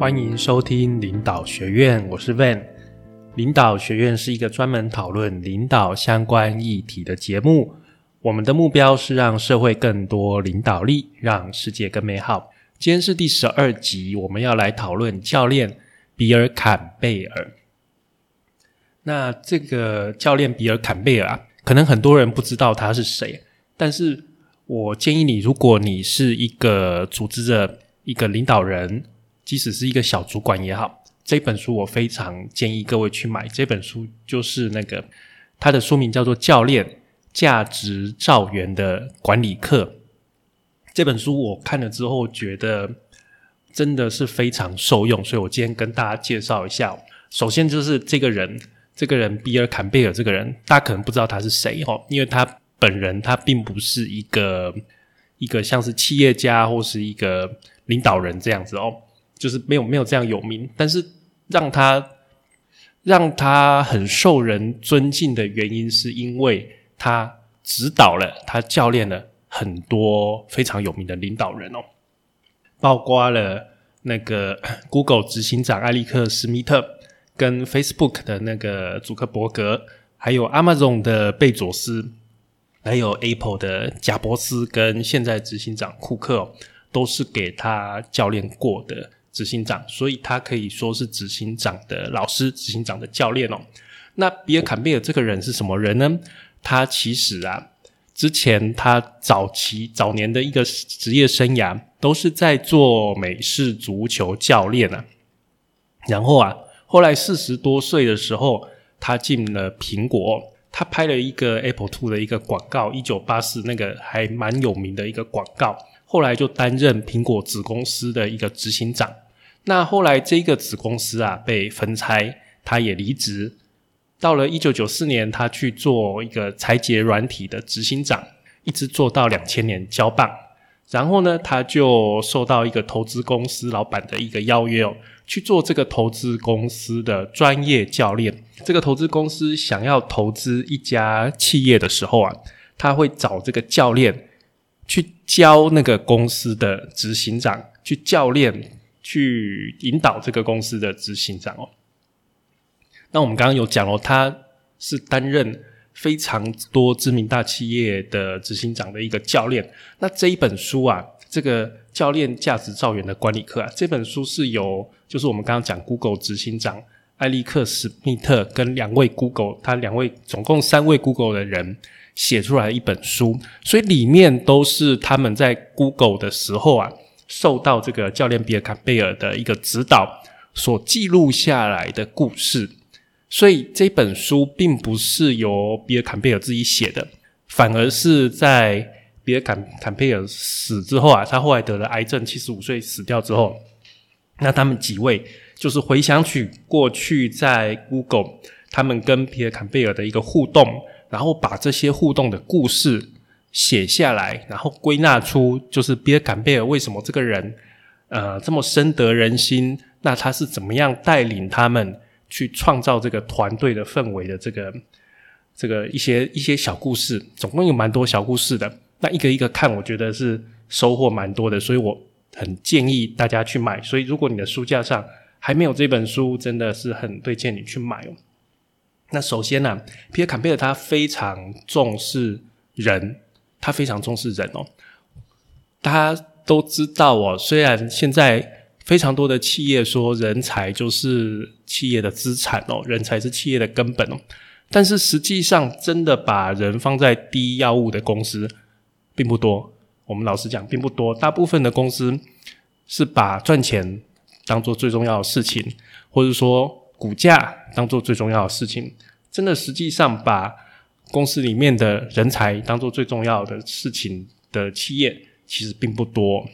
欢迎收听领导学院，我是 Van。领导学院是一个专门讨论领导相关议题的节目。我们的目标是让社会更多领导力，让世界更美好。今天是第十二集，我们要来讨论教练比尔·坎贝尔。那这个教练比尔·坎贝尔啊，可能很多人不知道他是谁，但是我建议你，如果你是一个组织的一个领导人，即使是一个小主管也好，这本书我非常建议各位去买。这本书就是那个它的书名叫做《教练价值造园的管理课》。这本书我看了之后，觉得真的是非常受用，所以我今天跟大家介绍一下。首先就是这个人，这个人比尔·坎贝尔这个人，大家可能不知道他是谁哦，因为他本人他并不是一个一个像是企业家或是一个领导人这样子哦。就是没有没有这样有名，但是让他让他很受人尊敬的原因，是因为他指导了他教练了很多非常有名的领导人哦，包括了那个 Google 执行长艾利克史密特，跟 Facebook 的那个祖克伯格，还有 Amazon 的贝佐斯，还有 Apple 的贾伯斯，跟现在执行长库克，都是给他教练过的。执行长，所以他可以说是执行长的老师，执行长的教练哦。那比尔·坎贝尔这个人是什么人呢？他其实啊，之前他早期早年的一个职业生涯都是在做美式足球教练啊。然后啊，后来四十多岁的时候，他进了苹果，他拍了一个 Apple Two 的一个广告，一九八四那个还蛮有名的一个广告。后来就担任苹果子公司的一个执行长。那后来这个子公司啊被分拆，他也离职。到了一九九四年，他去做一个裁节软体的执行长，一直做到两千年交棒。然后呢，他就受到一个投资公司老板的一个邀约，去做这个投资公司的专业教练。这个投资公司想要投资一家企业的时候啊，他会找这个教练。去教那个公司的执行长，去教练，去引导这个公司的执行长哦。那我们刚刚有讲哦，他是担任非常多知名大企业的执行长的一个教练。那这一本书啊，这个教练价值造园的管理课啊，这本书是由就是我们刚刚讲 Google 执行长艾利克史密特跟两位 Google，他两位总共三位 Google 的人。写出来一本书，所以里面都是他们在 Google 的时候啊，受到这个教练比尔·坎贝尔的一个指导所记录下来的故事。所以这本书并不是由比尔·坎贝尔自己写的，反而是在比尔·坎坎贝尔死之后啊，他后来得了癌症，七十五岁死掉之后，那他们几位就是回想起过去在 Google 他们跟比尔·坎贝尔的一个互动。然后把这些互动的故事写下来，然后归纳出就是比尔·坎贝尔为什么这个人呃这么深得人心？那他是怎么样带领他们去创造这个团队的氛围的？这个这个一些一些小故事，总共有蛮多小故事的。那一个一个看，我觉得是收获蛮多的，所以我很建议大家去买。所以如果你的书架上还没有这本书，真的是很推荐你去买哦。那首先呢，皮尔坎贝尔他非常重视人，他非常重视人哦。大家都知道哦，虽然现在非常多的企业说人才就是企业的资产哦，人才是企业的根本哦，但是实际上真的把人放在第一要务的公司并不多。我们老实讲，并不多。大部分的公司是把赚钱当做最重要的事情，或者说。股价当做最重要的事情，真的实际上把公司里面的人才当做最重要的事情的企业其实并不多。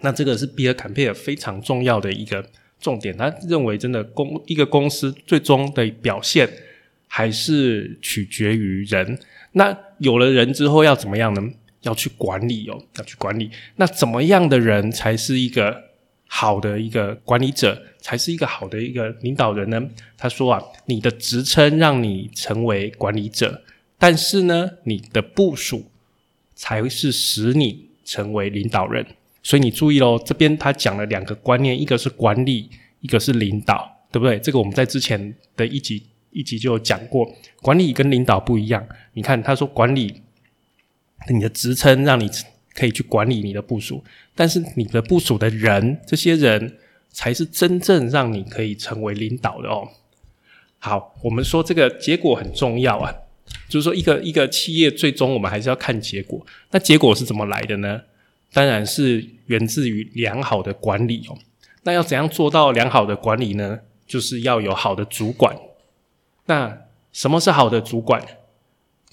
那这个是比尔·坎佩尔非常重要的一个重点，他认为真的公一个公司最终的表现还是取决于人。那有了人之后要怎么样呢？要去管理哦，要去管理。那怎么样的人才是一个？好的一个管理者才是一个好的一个领导人呢。他说啊，你的职称让你成为管理者，但是呢，你的部署才是使你成为领导人。所以你注意喽，这边他讲了两个观念，一个是管理，一个是领导，对不对？这个我们在之前的一集一集就有讲过，管理跟领导不一样。你看他说管理，你的职称让你可以去管理你的部署，但是你的部署的人，这些人才是真正让你可以成为领导的哦。好，我们说这个结果很重要啊，就是说一个一个企业最终我们还是要看结果。那结果是怎么来的呢？当然是源自于良好的管理哦。那要怎样做到良好的管理呢？就是要有好的主管。那什么是好的主管？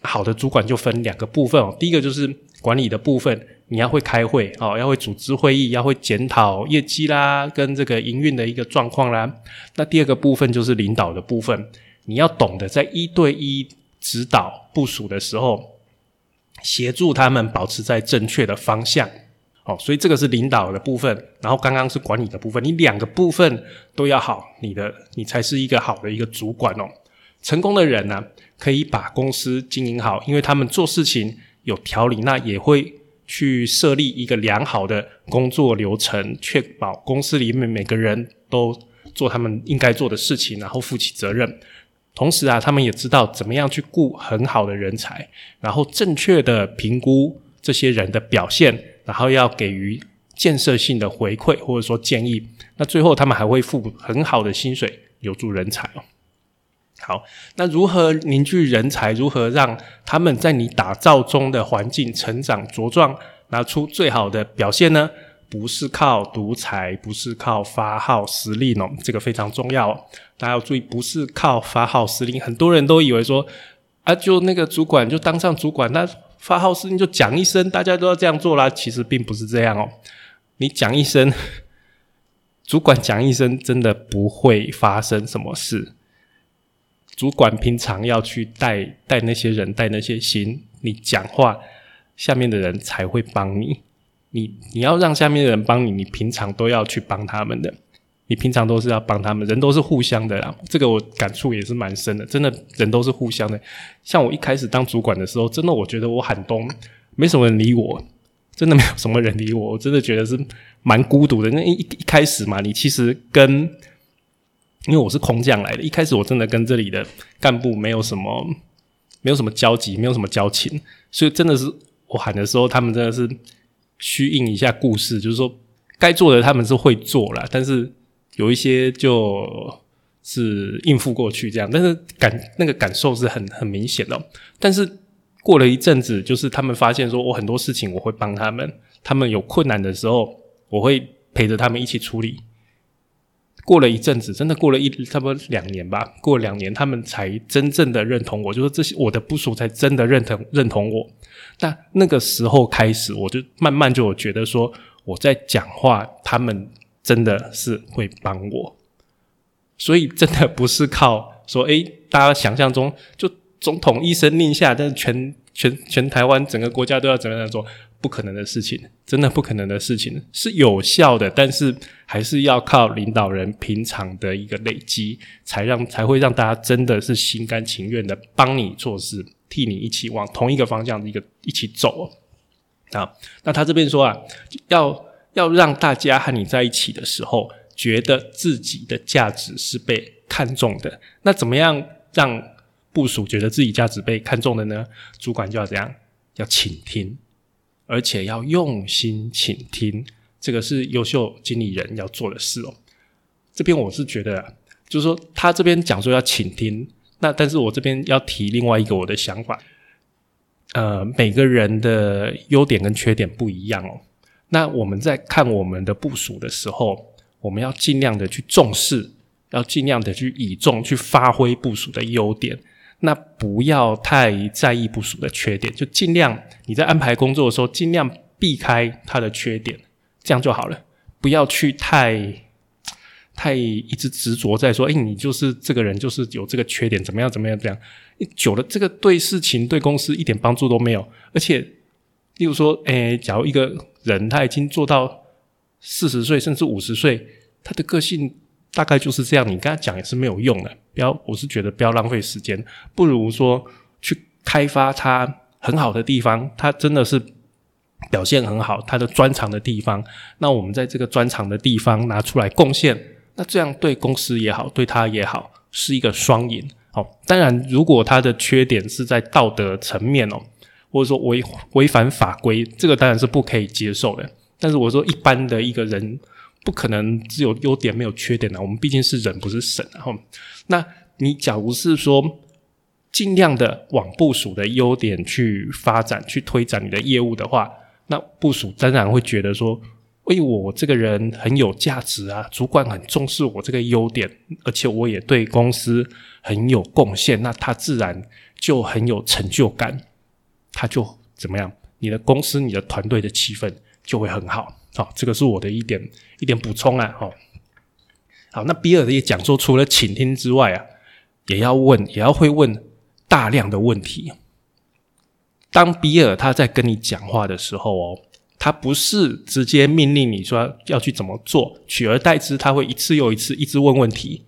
好的主管就分两个部分哦。第一个就是管理的部分，你要会开会哦，要会组织会议，要会检讨业绩啦，跟这个营运的一个状况啦。那第二个部分就是领导的部分，你要懂得在一对一指导部署的时候，协助他们保持在正确的方向。哦，所以这个是领导的部分，然后刚刚是管理的部分，你两个部分都要好，你的你才是一个好的一个主管哦。成功的人呢，可以把公司经营好，因为他们做事情有条理，那也会去设立一个良好的工作流程，确保公司里面每个人都做他们应该做的事情，然后负起责任。同时啊，他们也知道怎么样去雇很好的人才，然后正确的评估这些人的表现。然后要给予建设性的回馈或者说建议，那最后他们还会付很好的薪水留住人才哦。好，那如何凝聚人才？如何让他们在你打造中的环境成长茁壮，拿出最好的表现呢？不是靠独裁，不是靠发号施令哦，这个非常重要。大家要注意，不是靠发号施令。很多人都以为说啊，就那个主管就当上主管，那。发号施令就讲一声，大家都要这样做啦。其实并不是这样哦。你讲一声，主管讲一声，真的不会发生什么事。主管平常要去带带那些人，带那些心。你讲话，下面的人才会帮你。你你要让下面的人帮你，你平常都要去帮他们的。你平常都是要帮他们，人都是互相的啦。这个我感触也是蛮深的，真的人都是互相的。像我一开始当主管的时候，真的我觉得我喊东，没什么人理我，真的没有什么人理我，我真的觉得是蛮孤独的。那一一开始嘛，你其实跟，因为我是空降来的，一开始我真的跟这里的干部没有什么，没有什么交集，没有什么交情，所以真的是我喊的时候，他们真的是虚应一下故事，就是说该做的他们是会做了，但是。有一些就是应付过去这样，但是感那个感受是很很明显的。但是过了一阵子，就是他们发现说，我很多事情我会帮他们，他们有困难的时候，我会陪着他们一起处理。过了一阵子，真的过了一差不多两年吧，过了两年他们才真正的认同我，就说这些我的部署才真的认同认同我。那那个时候开始，我就慢慢就觉得说我在讲话，他们。真的是会帮我，所以真的不是靠说，诶，大家想象中就总统一声令下，但是全全全台湾整个国家都要怎么样做，不可能的事情，真的不可能的事情，是有效的，但是还是要靠领导人平常的一个累积，才让才会让大家真的是心甘情愿的帮你做事，替你一起往同一个方向的一个一起走啊。那他这边说啊，要。要让大家和你在一起的时候，觉得自己的价值是被看重的。那怎么样让部署觉得自己价值被看重的呢？主管就要怎样？要倾听，而且要用心倾听。这个是优秀经理人要做的事哦。这边我是觉得，就是说他这边讲说要倾听，那但是我这边要提另外一个我的想法。呃，每个人的优点跟缺点不一样哦。那我们在看我们的部署的时候，我们要尽量的去重视，要尽量的去倚重，去发挥部署的优点。那不要太在意部署的缺点，就尽量你在安排工作的时候，尽量避开他的缺点，这样就好了。不要去太太一直执着在说，哎，你就是这个人，就是有这个缺点，怎么样，怎么样，这样久了，这个对事情、对公司一点帮助都没有，而且。例如说，诶，假如一个人他已经做到四十岁甚至五十岁，他的个性大概就是这样，你跟他讲也是没有用的。不要，我是觉得不要浪费时间，不如说去开发他很好的地方。他真的是表现很好，他的专长的地方，那我们在这个专长的地方拿出来贡献，那这样对公司也好，对他也好，是一个双赢。好，当然，如果他的缺点是在道德层面哦，或者说违违反法规，这个当然是不可以接受的。但是我说，一般的一个人不可能只有优点没有缺点的，我们毕竟是人，不是神。然后，那你假如是说尽量的往部署的优点去发展、去推展你的业务的话，那部署当然会觉得说。为我这个人很有价值啊，主管很重视我这个优点，而且我也对公司很有贡献，那他自然就很有成就感，他就怎么样？你的公司、你的团队的气氛就会很好。好，这个是我的一点一点补充啊。好，好，那比尔的也讲说除了倾听之外啊，也要问，也要会问大量的问题。当比尔他在跟你讲话的时候哦。他不是直接命令你说要去怎么做，取而代之，他会一次又一次一直问问题，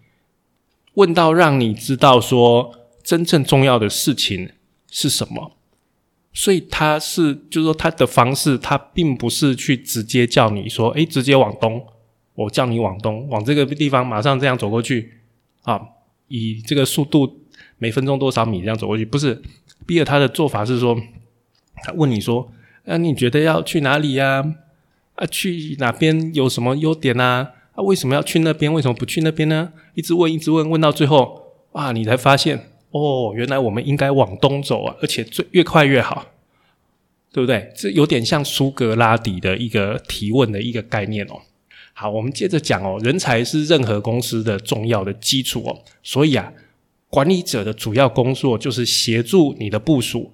问到让你知道说真正重要的事情是什么。所以他是就是说他的方式，他并不是去直接叫你说，诶，直接往东，我叫你往东，往这个地方马上这样走过去啊，以这个速度每分钟多少米这样走过去，不是。比尔他的做法是说，他问你说。那你觉得要去哪里呀？啊，去哪边有什么优点啊？啊，为什么要去那边？为什么不去那边呢？一直问，一直问，问到最后，哇，你才发现，哦，原来我们应该往东走啊，而且最越快越好，对不对？这有点像苏格拉底的一个提问的一个概念哦。好，我们接着讲哦，人才是任何公司的重要的基础哦，所以啊，管理者的主要工作就是协助你的部署。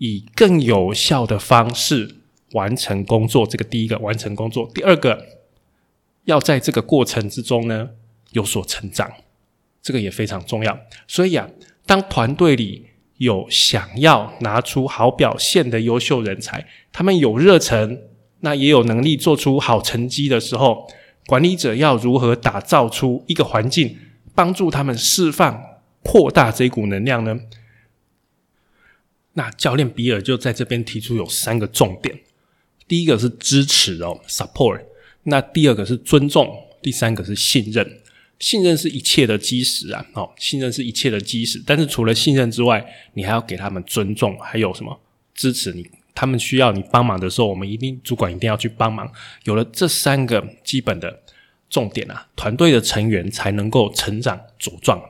以更有效的方式完成工作，这个第一个完成工作。第二个，要在这个过程之中呢有所成长，这个也非常重要。所以啊，当团队里有想要拿出好表现的优秀人才，他们有热忱，那也有能力做出好成绩的时候，管理者要如何打造出一个环境，帮助他们释放、扩大这股能量呢？那教练比尔就在这边提出有三个重点，第一个是支持哦，support；那第二个是尊重，第三个是信任。信任是一切的基石啊，哦，信任是一切的基石。但是除了信任之外，你还要给他们尊重，还有什么支持你？他们需要你帮忙的时候，我们一定主管一定要去帮忙。有了这三个基本的重点啊，团队的成员才能够成长茁壮。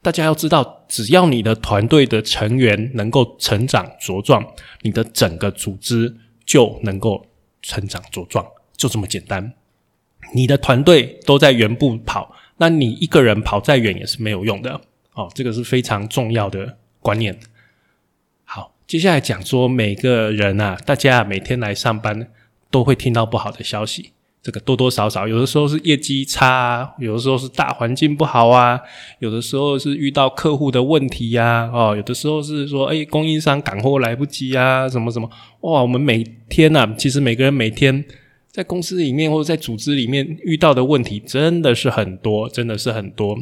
大家要知道，只要你的团队的成员能够成长茁壮，你的整个组织就能够成长茁壮，就这么简单。你的团队都在原步跑，那你一个人跑再远也是没有用的。哦，这个是非常重要的观念。好，接下来讲说每个人啊，大家每天来上班都会听到不好的消息。这个多多少少，有的时候是业绩差，有的时候是大环境不好啊，有的时候是遇到客户的问题呀，哦，有的时候是说，哎，供应商赶货来不及啊，什么什么，哇，我们每天呐，其实每个人每天在公司里面或者在组织里面遇到的问题真的是很多，真的是很多。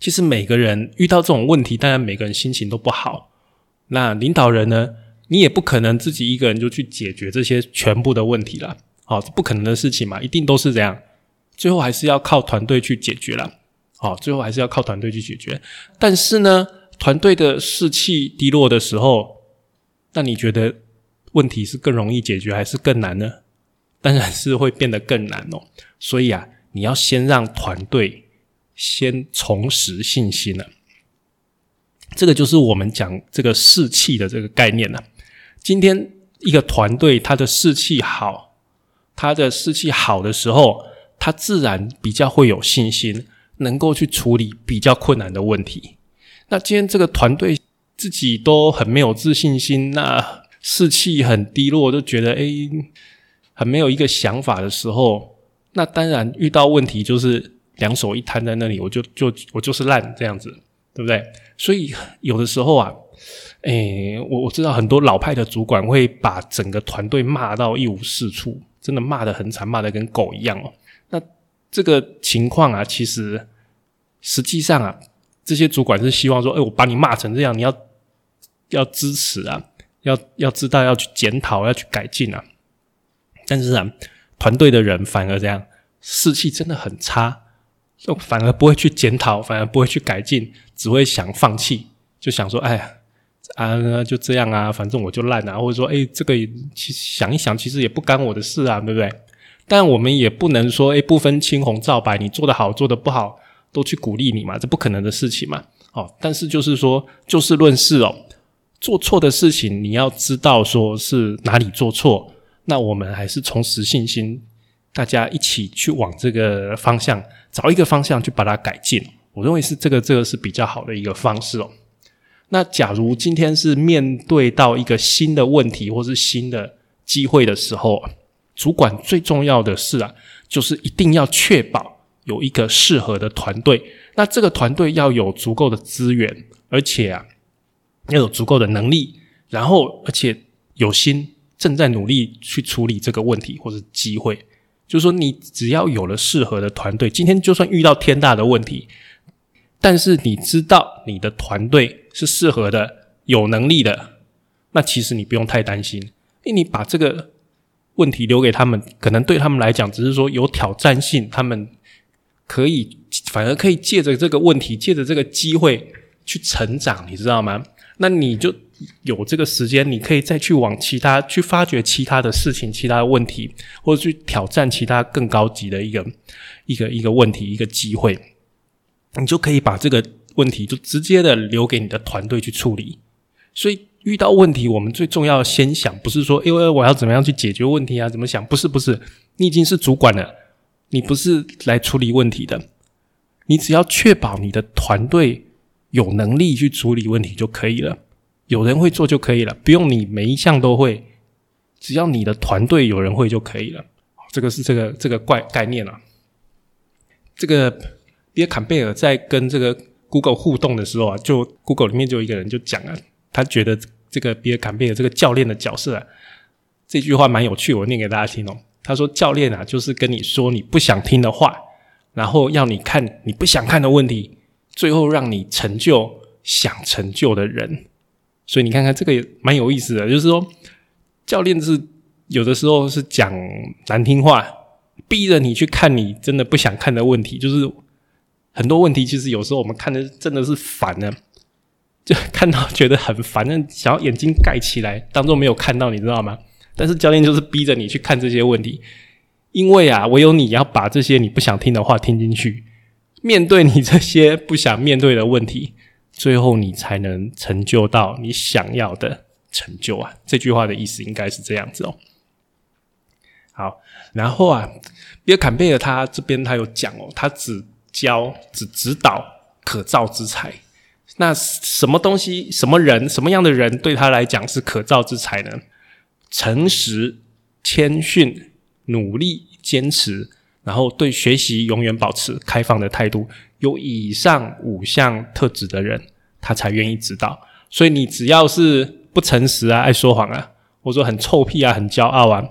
其实每个人遇到这种问题，当然每个人心情都不好。那领导人呢，你也不可能自己一个人就去解决这些全部的问题了。好，不可能的事情嘛，一定都是这样，最后还是要靠团队去解决了。好，最后还是要靠团队去解决。但是呢，团队的士气低落的时候，那你觉得问题是更容易解决还是更难呢？当然是会变得更难哦。所以啊，你要先让团队先重拾信心了。这个就是我们讲这个士气的这个概念了。今天一个团队，他的士气好。他的士气好的时候，他自然比较会有信心，能够去处理比较困难的问题。那今天这个团队自己都很没有自信心，那士气很低落，就觉得诶很没有一个想法的时候，那当然遇到问题就是两手一摊在那里，我就就我就是烂这样子，对不对？所以有的时候啊，诶，我我知道很多老派的主管会把整个团队骂到一无是处。真的骂得很惨，骂得跟狗一样哦。那这个情况啊，其实实际上啊，这些主管是希望说，哎，我把你骂成这样，你要要支持啊，要要知道要去检讨，要去改进啊。但是啊，团队的人反而这样士气真的很差，就反而不会去检讨，反而不会去改进，只会想放弃，就想说，哎呀，啊就这样啊，反正我就烂啊，或者说，哎，这个其想一想，其实也不干我的事啊，对不对？但我们也不能说，哎，不分青红皂白，你做得好，做得不好，都去鼓励你嘛，这不可能的事情嘛。哦，但是就是说，就事论事哦，做错的事情，你要知道说是哪里做错，那我们还是重拾信心，大家一起去往这个方向找一个方向去把它改进。我认为是这个，这个是比较好的一个方式哦。那假如今天是面对到一个新的问题或是新的机会的时候，主管最重要的是啊，就是一定要确保有一个适合的团队。那这个团队要有足够的资源，而且啊，要有足够的能力，然后而且有心正在努力去处理这个问题或者机会。就是说，你只要有了适合的团队，今天就算遇到天大的问题，但是你知道你的团队是适合的、有能力的，那其实你不用太担心，因为你把这个。问题留给他们，可能对他们来讲只是说有挑战性，他们可以反而可以借着这个问题，借着这个机会去成长，你知道吗？那你就有这个时间，你可以再去往其他去发掘其他的事情、其他的问题，或者去挑战其他更高级的一个一个一个问题、一个机会，你就可以把这个问题就直接的留给你的团队去处理，所以。遇到问题，我们最重要先想，不是说因为我要怎么样去解决问题啊？怎么想？不是，不是，你已经是主管了，你不是来处理问题的，你只要确保你的团队有能力去处理问题就可以了，有人会做就可以了，不用你每一项都会，只要你的团队有人会就可以了。这个是这个这个怪概念啊。这个比尔坎贝尔在跟这个 Google 互动的时候啊，就 Google 里面就有一个人就讲了。他觉得这个比尔·坎贝尔这个教练的角色啊，这句话蛮有趣，我念给大家听哦。他说：“教练啊，就是跟你说你不想听的话，然后要你看你不想看的问题，最后让你成就想成就的人。所以你看看这个也蛮有意思的，就是说教练是有的时候是讲难听话，逼着你去看你真的不想看的问题。就是很多问题，其实有时候我们看的真的是烦的。”就看到觉得很烦，想要眼睛盖起来，当做没有看到，你知道吗？但是教练就是逼着你去看这些问题，因为啊，唯有你要把这些你不想听的话听进去，面对你这些不想面对的问题，最后你才能成就到你想要的成就啊！这句话的意思应该是这样子哦。好，然后啊，比尔·坎贝尔他这边他有讲哦，他只教只指导可造之才。那什么东西、什么人、什么样的人对他来讲是可造之才呢？诚实、谦逊、努力、坚持，然后对学习永远保持开放的态度，有以上五项特质的人，他才愿意指导。所以你只要是不诚实啊、爱说谎啊，或者说很臭屁啊、很骄傲啊、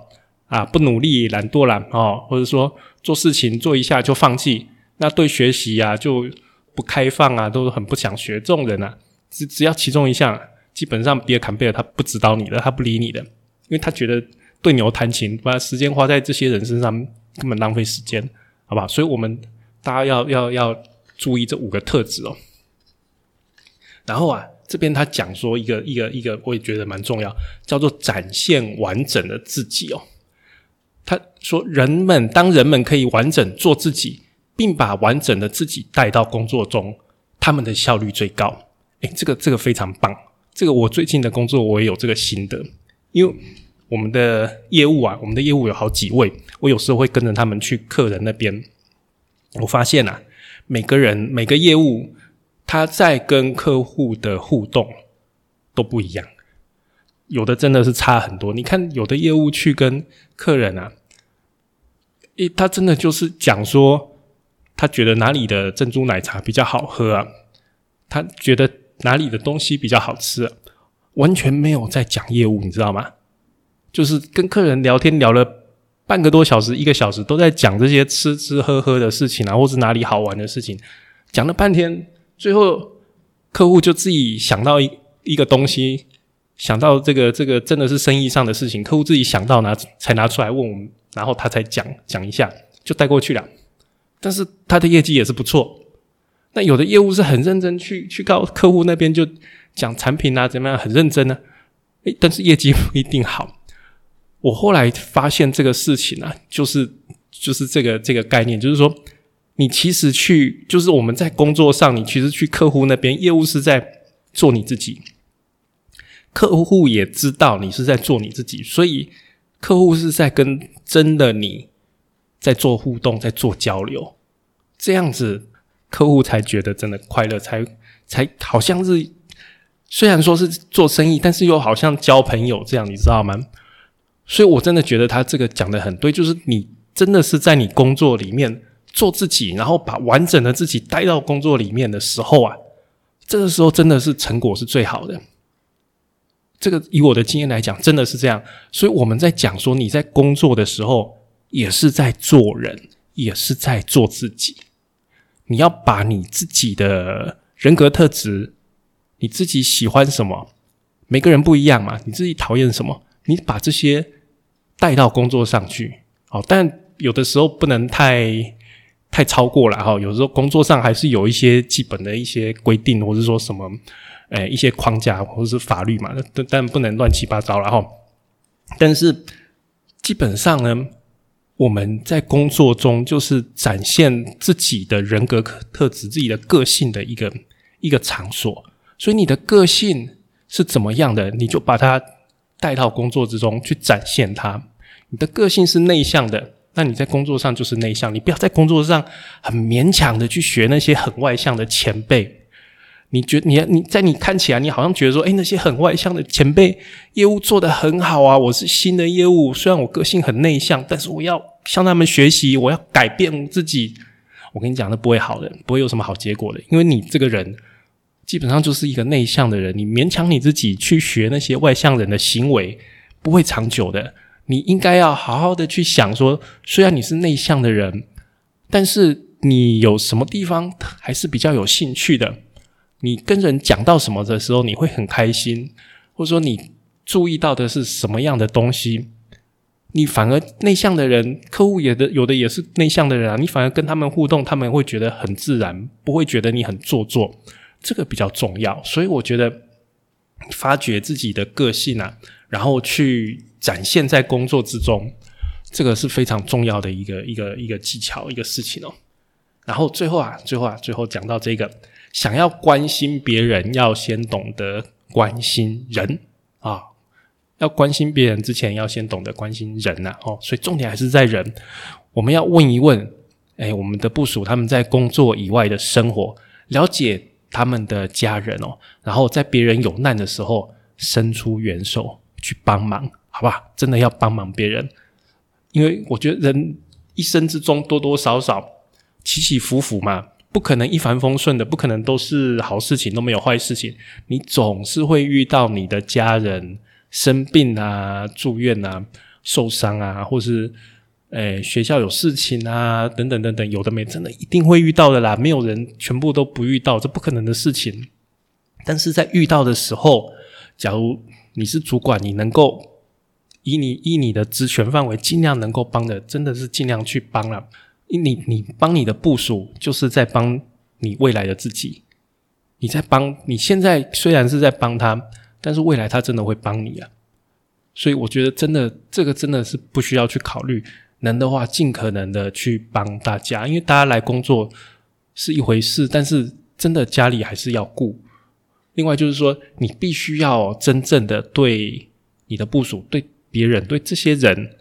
啊不努力、懒惰懒哦，或者说做事情做一下就放弃，那对学习啊就。不开放啊，都很不想学。这种人啊，只只要其中一项，基本上比尔·坎贝尔他不指导你的，他不理你的，因为他觉得对牛弹琴，把时间花在这些人身上根本浪费时间，好吧？所以我们大家要要要注意这五个特质哦。然后啊，这边他讲说一个一个一个，我也觉得蛮重要，叫做展现完整的自己哦。他说，人们当人们可以完整做自己。并把完整的自己带到工作中，他们的效率最高。诶，这个这个非常棒。这个我最近的工作我也有这个心得，因为我们的业务啊，我们的业务有好几位，我有时候会跟着他们去客人那边。我发现啊，每个人每个业务他在跟客户的互动都不一样，有的真的是差很多。你看，有的业务去跟客人啊，诶，他真的就是讲说。他觉得哪里的珍珠奶茶比较好喝啊？他觉得哪里的东西比较好吃？完全没有在讲业务，你知道吗？就是跟客人聊天聊了半个多小时、一个小时，都在讲这些吃吃喝喝的事情啊，或是哪里好玩的事情，讲了半天，最后客户就自己想到一一个东西，想到这个这个真的是生意上的事情，客户自己想到拿才拿出来问我们，然后他才讲讲一下就带过去了。但是他的业绩也是不错。那有的业务是很认真去去告客户那边就讲产品啊怎么样很认真呢？诶，但是业绩不一定好。我后来发现这个事情啊，就是就是这个这个概念，就是说你其实去就是我们在工作上，你其实去客户那边业务是在做你自己。客户也知道你是在做你自己，所以客户是在跟真的你在做互动，在做交流，这样子客户才觉得真的快乐，才才好像是虽然说是做生意，但是又好像交朋友这样，你知道吗？所以我真的觉得他这个讲的很对，就是你真的是在你工作里面做自己，然后把完整的自己带到工作里面的时候啊，这个时候真的是成果是最好的。这个以我的经验来讲，真的是这样。所以我们在讲说，你在工作的时候也是在做人，也是在做自己。你要把你自己的人格特质，你自己喜欢什么，每个人不一样嘛。你自己讨厌什么，你把这些带到工作上去。好，但有的时候不能太太超过了哈。有时候工作上还是有一些基本的一些规定，或是说什么。诶，一些框架或者是法律嘛，但但不能乱七八糟了哈。但是基本上呢，我们在工作中就是展现自己的人格特质、自己的个性的一个一个场所。所以你的个性是怎么样的，你就把它带到工作之中去展现它。你的个性是内向的，那你在工作上就是内向。你不要在工作上很勉强的去学那些很外向的前辈。你觉你你在你看起来，你好像觉得说，哎，那些很外向的前辈业务做得很好啊。我是新的业务，虽然我个性很内向，但是我要向他们学习，我要改变自己。我跟你讲，那不会好的，不会有什么好结果的。因为你这个人基本上就是一个内向的人，你勉强你自己去学那些外向人的行为，不会长久的。你应该要好好的去想说，虽然你是内向的人，但是你有什么地方还是比较有兴趣的。你跟人讲到什么的时候，你会很开心，或者说你注意到的是什么样的东西，你反而内向的人，客户也的有的也是内向的人啊，你反而跟他们互动，他们会觉得很自然，不会觉得你很做作，这个比较重要。所以我觉得发掘自己的个性啊，然后去展现在工作之中，这个是非常重要的一个一个一个技巧，一个事情哦。然后最后啊，最后啊，最后讲到这个。想要关心别人，要先懂得关心人啊！要关心别人之前，要先懂得关心人呐！哦，所以重点还是在人。我们要问一问，哎，我们的部署他们在工作以外的生活，了解他们的家人哦，然后在别人有难的时候伸出援手去帮忙，好吧？真的要帮忙别人，因为我觉得人一生之中多多少少起起伏伏嘛。不可能一帆风顺的，不可能都是好事情，都没有坏事情。你总是会遇到你的家人生病啊、住院啊、受伤啊，或是诶学校有事情啊，等等等等，有的没，真的一定会遇到的啦。没有人全部都不遇到，这不可能的事情。但是在遇到的时候，假如你是主管，你能够以你以你的职权范围，尽量能够帮的，真的是尽量去帮了。你你帮你的部署，就是在帮你未来的自己。你在帮你现在虽然是在帮他，但是未来他真的会帮你啊。所以我觉得真的这个真的是不需要去考虑，能的话尽可能的去帮大家，因为大家来工作是一回事，但是真的家里还是要顾。另外就是说，你必须要真正的对你的部署、对别人、对这些人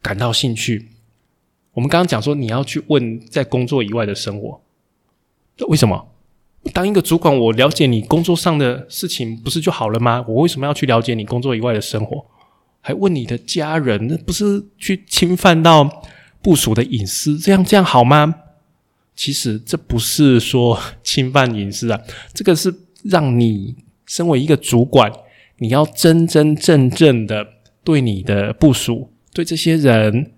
感到兴趣。我们刚刚讲说，你要去问在工作以外的生活，为什么？当一个主管，我了解你工作上的事情，不是就好了吗？我为什么要去了解你工作以外的生活？还问你的家人，那不是去侵犯到部署的隐私？这样这样好吗？其实这不是说侵犯隐私啊，这个是让你身为一个主管，你要真真正正的对你的部署，对这些人。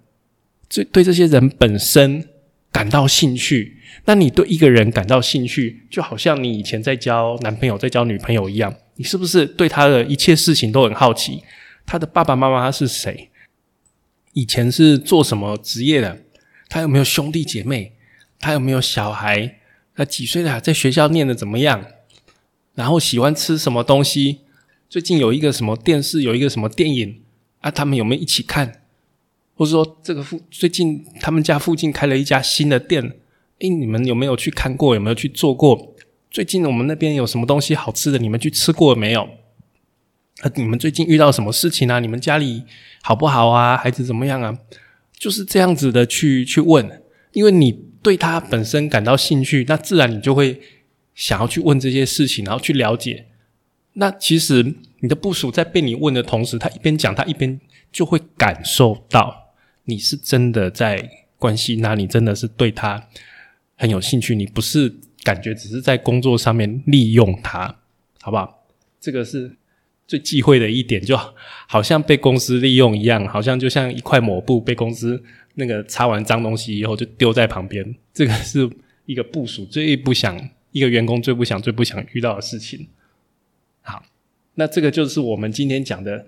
对对这些人本身感到兴趣，那你对一个人感到兴趣，就好像你以前在交男朋友、在交女朋友一样，你是不是对他的一切事情都很好奇？他的爸爸妈妈是谁？以前是做什么职业的？他有没有兄弟姐妹？他有没有小孩？他几岁了？在学校念的怎么样？然后喜欢吃什么东西？最近有一个什么电视，有一个什么电影啊？他们有没有一起看？或者说，这个附最近他们家附近开了一家新的店，诶，你们有没有去看过？有没有去做过？最近我们那边有什么东西好吃的？你们去吃过没有？啊，你们最近遇到什么事情啊？你们家里好不好啊？孩子怎么样啊？就是这样子的去去问，因为你对他本身感到兴趣，那自然你就会想要去问这些事情，然后去了解。那其实你的部署在被你问的同时，他一边讲，他一边就会感受到你是真的在关心他，你真的是对他很有兴趣，你不是感觉只是在工作上面利用他，好不好？这个是最忌讳的一点，就好像被公司利用一样，好像就像一块抹布被公司那个擦完脏东西以后就丢在旁边，这个是一个部署最不想一个员工最不想最不想遇到的事情。好，那这个就是我们今天讲的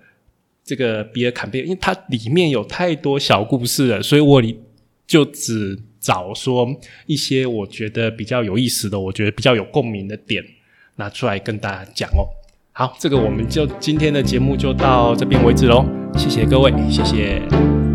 这个比尔坎贝尔，因为它里面有太多小故事了，所以我里就只找说一些我觉得比较有意思的，我觉得比较有共鸣的点拿出来跟大家讲哦。好，这个我们就今天的节目就到这边为止喽，谢谢各位，谢谢。